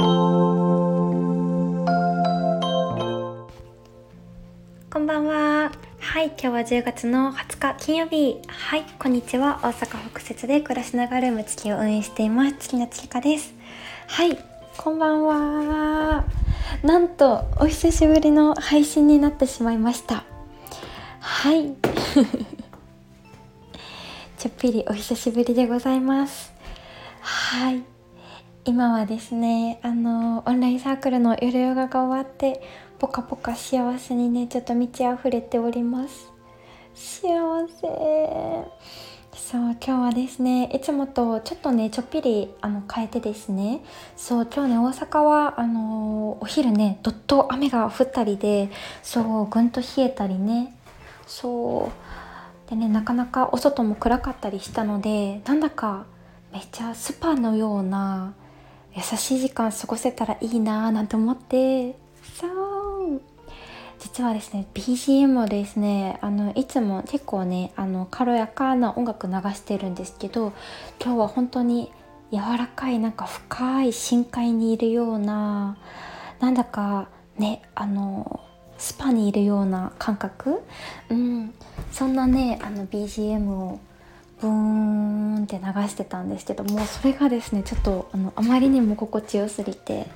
こんばんは。はい、今日は10月の20日金曜日。はい、こんにちは。大阪北節で暮らしながらルーム月を運営しています。月の月香です。はい、こんばんは。なんと、お久しぶりの配信になってしまいました。はい。ちょっぴりお久しぶりでございます。はい。今はですね、あの、オンラインサークルの夜ヨガが終わって、ポカポカ幸せにねちょっと満ち溢れております。幸せ。そう今日はですねいつもとちょっとねちょっぴりあの変えてですねそう今日ね大阪はあのお昼ねどっと雨が降ったりでそうぐんと冷えたりねそう。でねなかなかお外も暗かったりしたのでなんだかめっちゃスパのような優しい時間過ごせたらいいなーなんて思って。そう。実はですね BGM をですねあのいつも結構ねあの軽やかな音楽流してるんですけど今日は本当に柔らかいなんか深い深海にいるようななんだかねあのスパにいるような感覚、うん、そんなねあの BGM をブーンって流してたんですけどもそれがですねちょっとあのあまりにも心地よすぎて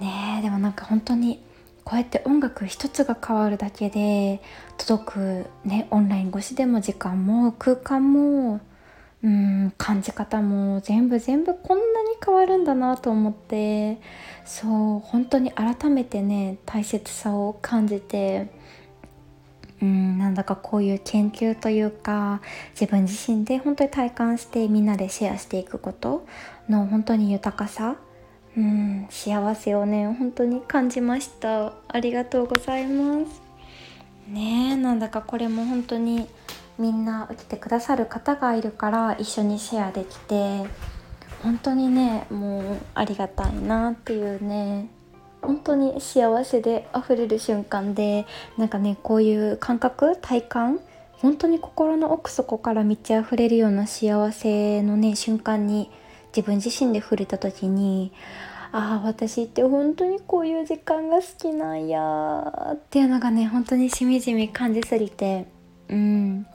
ねでもなんか本当にこうやって音楽一つが変わるだけで届くねオンライン越しでも時間も空間もうん感じ方も全部全部こんなに変わるんだなと思ってそう本当に改めてね大切さを感じてうんなんだかこういう研究というか自分自身で本当に体感してみんなでシェアしていくことの本当に豊かさ。うん幸せをね本当に感じました。ありがとうございます。ねえなんだかこれも本当にみんな来てくださる方がいるから一緒にシェアできて本当にねもうありがたいなっていうね。本当に幸せで溢れる瞬間でなんかねこういう感覚体感本当に心の奥底から満ち溢れるような幸せのね瞬間に自分自身で触れた時にああ私って本当にこういう時間が好きなんやっていうのがね本当にしみじみ感じすぎてうん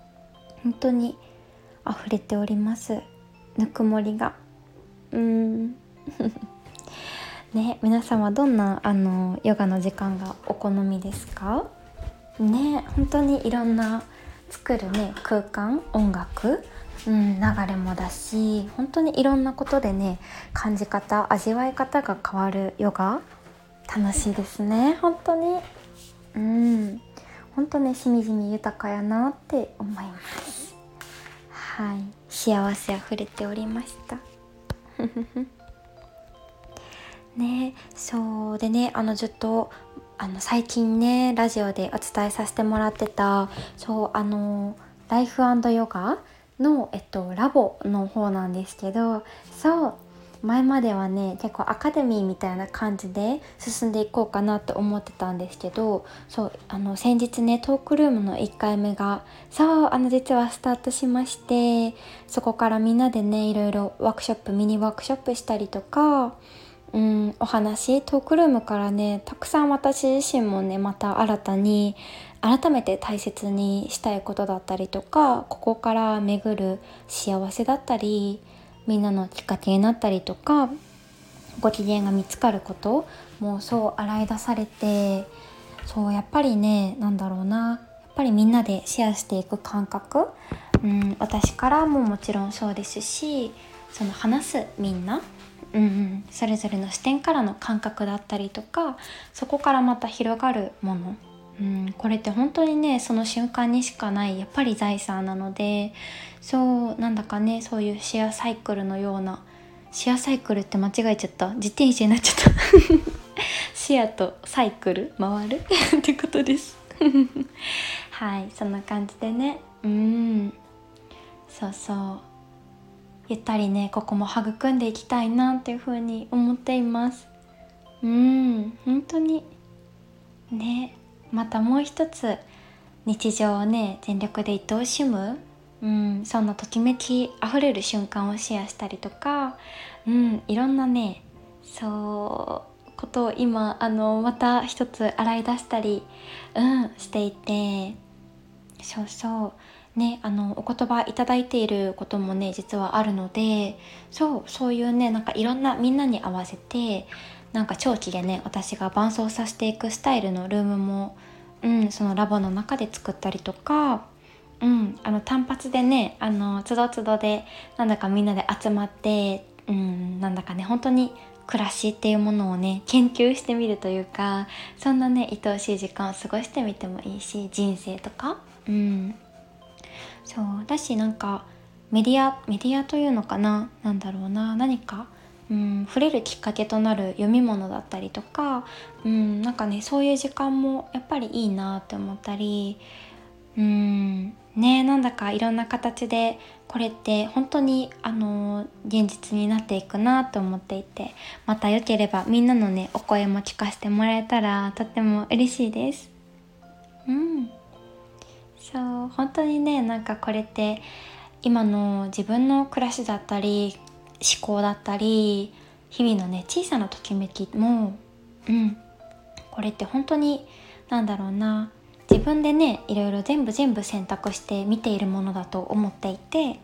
本当に溢れております。ぬくもりが。うん。ね皆様どんなあのヨガの時間がお好みですか？ね本当にいろんな作るね空間音楽うん、流れもだし本当にいろんなことでね感じ方味わい方が変わるヨガ楽しいですね本当に。うん本当ねしみじみ豊かやなって思います。はい幸せあふれておりました。ね。そうでねあのずっとあの最近ねラジオでお伝えさせてもらってたそうあのライフヨガの、えっと、ラボの方なんですけどそう前まではね結構アカデミーみたいな感じで進んでいこうかなと思ってたんですけどそうあの先日ねトークルームの1回目がそうあの実はスタートしましてそこからみんなでねいろいろワークショップミニワークショップしたりとかうん、お話トークルームからねたくさん私自身もねまた新たに改めて大切にしたいことだったりとかここから巡る幸せだったりみんなのきっかけになったりとかご機嫌が見つかることもそう洗い出されてそうやっぱりねなんだろうなやっぱりみんなでシェアしていく感覚、うん、私からももちろんそうですしその話すみんなうん、それぞれの視点からの感覚だったりとかそこからまた広がるもの、うん、これって本当にねその瞬間にしかないやっぱり財産なのでそうなんだかねそういうシェアサイクルのようなシェアサイクルって間違えちゃった。自転車になっちゃった。シェアとサイクル回る。ってことです。はい。そんな感じでね。うん。そうそう。ゆったりねここも育んでいきたいなっていうふうに思っています。うん本当に。ねまたもう一つ日常をね全力で愛おしむ、うん、そんなときめきあふれる瞬間をシェアしたりとか、うん、いろんなねそうことを今あのまた一つ洗い出したり、うん、していて。そうそう。ねあのお言葉いただいていることもね実はあるのでそうそういうねなんかいろんなみんなに合わせてなんか長期でね私が伴走させていくスタイルのルームも、うん、そのラボの中で作ったりとか、うん、あの単発でねあのつどつどでなんだかみんなで集まって、うん、なんだかね本当に暮らしっていうものをね研究してみるというかそんなね愛おしい時間を過ごしてみてもいいし人生とかうん。そうだしなんかメディアメディアというのかな？何だろうな。何かうん、触れるきっかけとなる読み物だったりとか、うん、なんかねそういう時間もやっぱりいいなって思ったり、うん、ねなんだかいろんな形でこれって本当にあの現実になっていくなと思っていてまたよければみんなのねお声も聞かせてもらえたらとっても嬉しいです。うん。そう本当にねなんかこれって今の自分の暮らしだったり思考だったり日々のね小さなときめきもうんこれって本当に何だろうな自分でねいろいろ全部全部選択して見ているものだと思っていて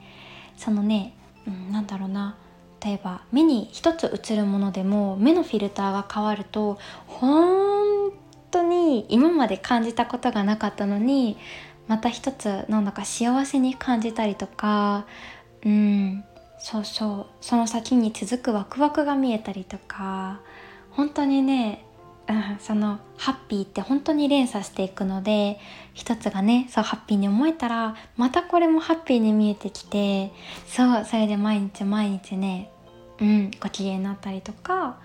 そのね、うん、なんだろうな例えば目に一つ映るものでも目のフィルターが変わると本当に今まで感じたことがなかったのにまた一つなんだか幸せに感じたりとかうんそうそうその先に続くワクワクが見えたりとか本当にね、うん、そのハッピーって本当に連鎖していくので一つがねそうハッピーに思えたらまたこれもハッピーに見えてきてそうそれで毎日毎日ねうんご機嫌になったりとか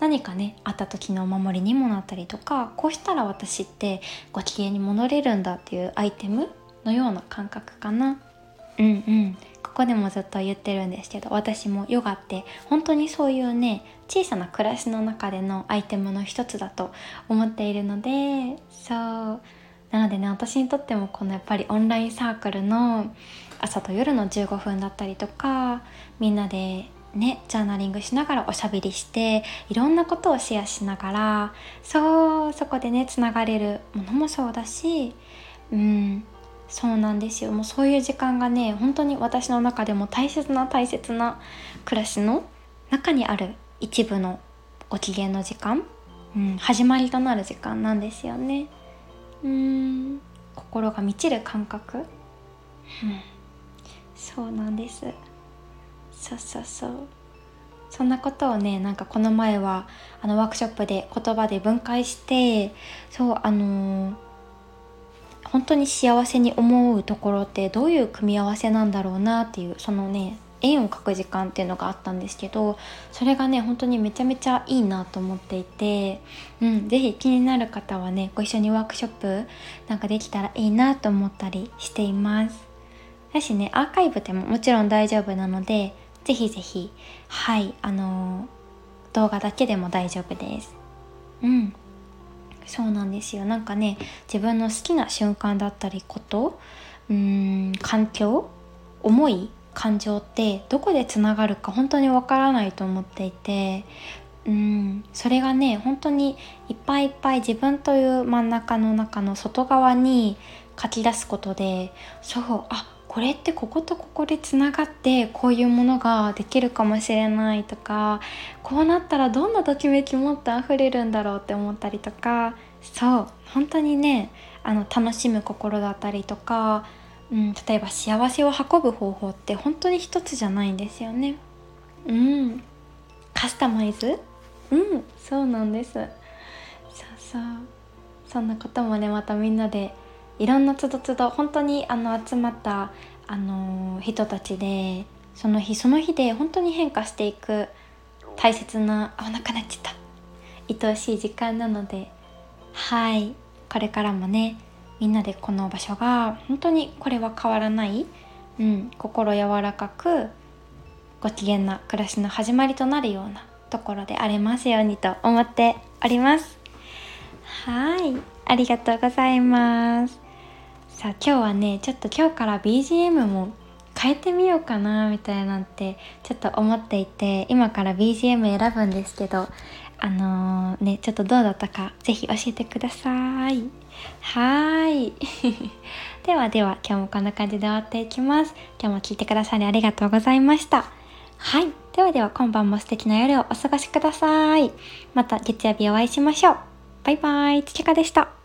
何かねあった時のお守りにもなったりとかこうしたら私ってご機嫌に戻れるんだっていうアイテムのような感覚かな。うんうん。ここでもずっと言ってるんですけど私もヨガって本当にそういうね小さな暮らしの中でのアイテムの一つだと思っているのでそう。なのでね私にとってもこのやっぱりオンラインサークルの朝と夜の15分だったりとかみんなでねジャーナリングしながらおしゃべりしていろんなことをシェアしながらそうそこでねつながれるものもそうだしうんそうなんですよ。もうそういう時間がね本当に私の中でも大切な大切な暮らしの中にある一部のご機嫌の時間、うん、始まりとなる時間なんですよね。うん心が満ちる感覚、うん、そうなんです。そうそうそうそんなことをねなんかこの前はあのワークショップで言葉で分解してそうあのー本当に幸せに思うところってどういう組み合わせなんだろうなっていうそのね円を描く時間っていうのがあったんですけどそれがね本当にめちゃめちゃいいなと思っていて、うん、是非気になる方はねご一緒にワークショップなんかできたらいいなと思ったりしています。だしねアーカイブでももちろん大丈夫なので是非是非はいあの、動画だけでも大丈夫です。うん。そうなんですよ。なんかね自分の好きな瞬間だったりことうーん環境思い感情ってどこでつながるか本当にわからないと思っていてうんそれがね本当にいっぱいいっぱい自分という真ん中の中の外側に書き出すことでそうあこれってこことここでつながってこういうものができるかもしれないとかこうなったらどんなときめきもっと溢れるんだろうって思ったりとかそう本当にねあの楽しむ心だったりとか、うん、例えば幸せを運ぶ方法って本当に一つじゃないんですよね。うん。カスタマイズ？うんそうなんです。そうそう。そんなこともねまたみんなでいろんなつどつど本当にあの集まったあの人たちでその日その日で本当に変化していく大切なあなくなっちゃった。愛おしい時間なので。はい。これからもねみんなでこの場所が本当にこれは変わらない、うん、心柔らかくご機嫌な暮らしの始まりとなるようなところでありますようにと思っております。はい。ありがとうございます。さあ今日はねちょっと今日から BGM も変えてみようかなみたいなんてちょっと思っていて今から BGM 選ぶんですけどあのー、ねちょっとどうだったか是非教えてください。はい。ではでは今日もこんな感じで終わっていきます。今日も聞いてくださりありがとうございました。はい。ではでは今晩も素敵な夜をお過ごしください。また月曜日お会いしましょう。バイバイ。つちかでした。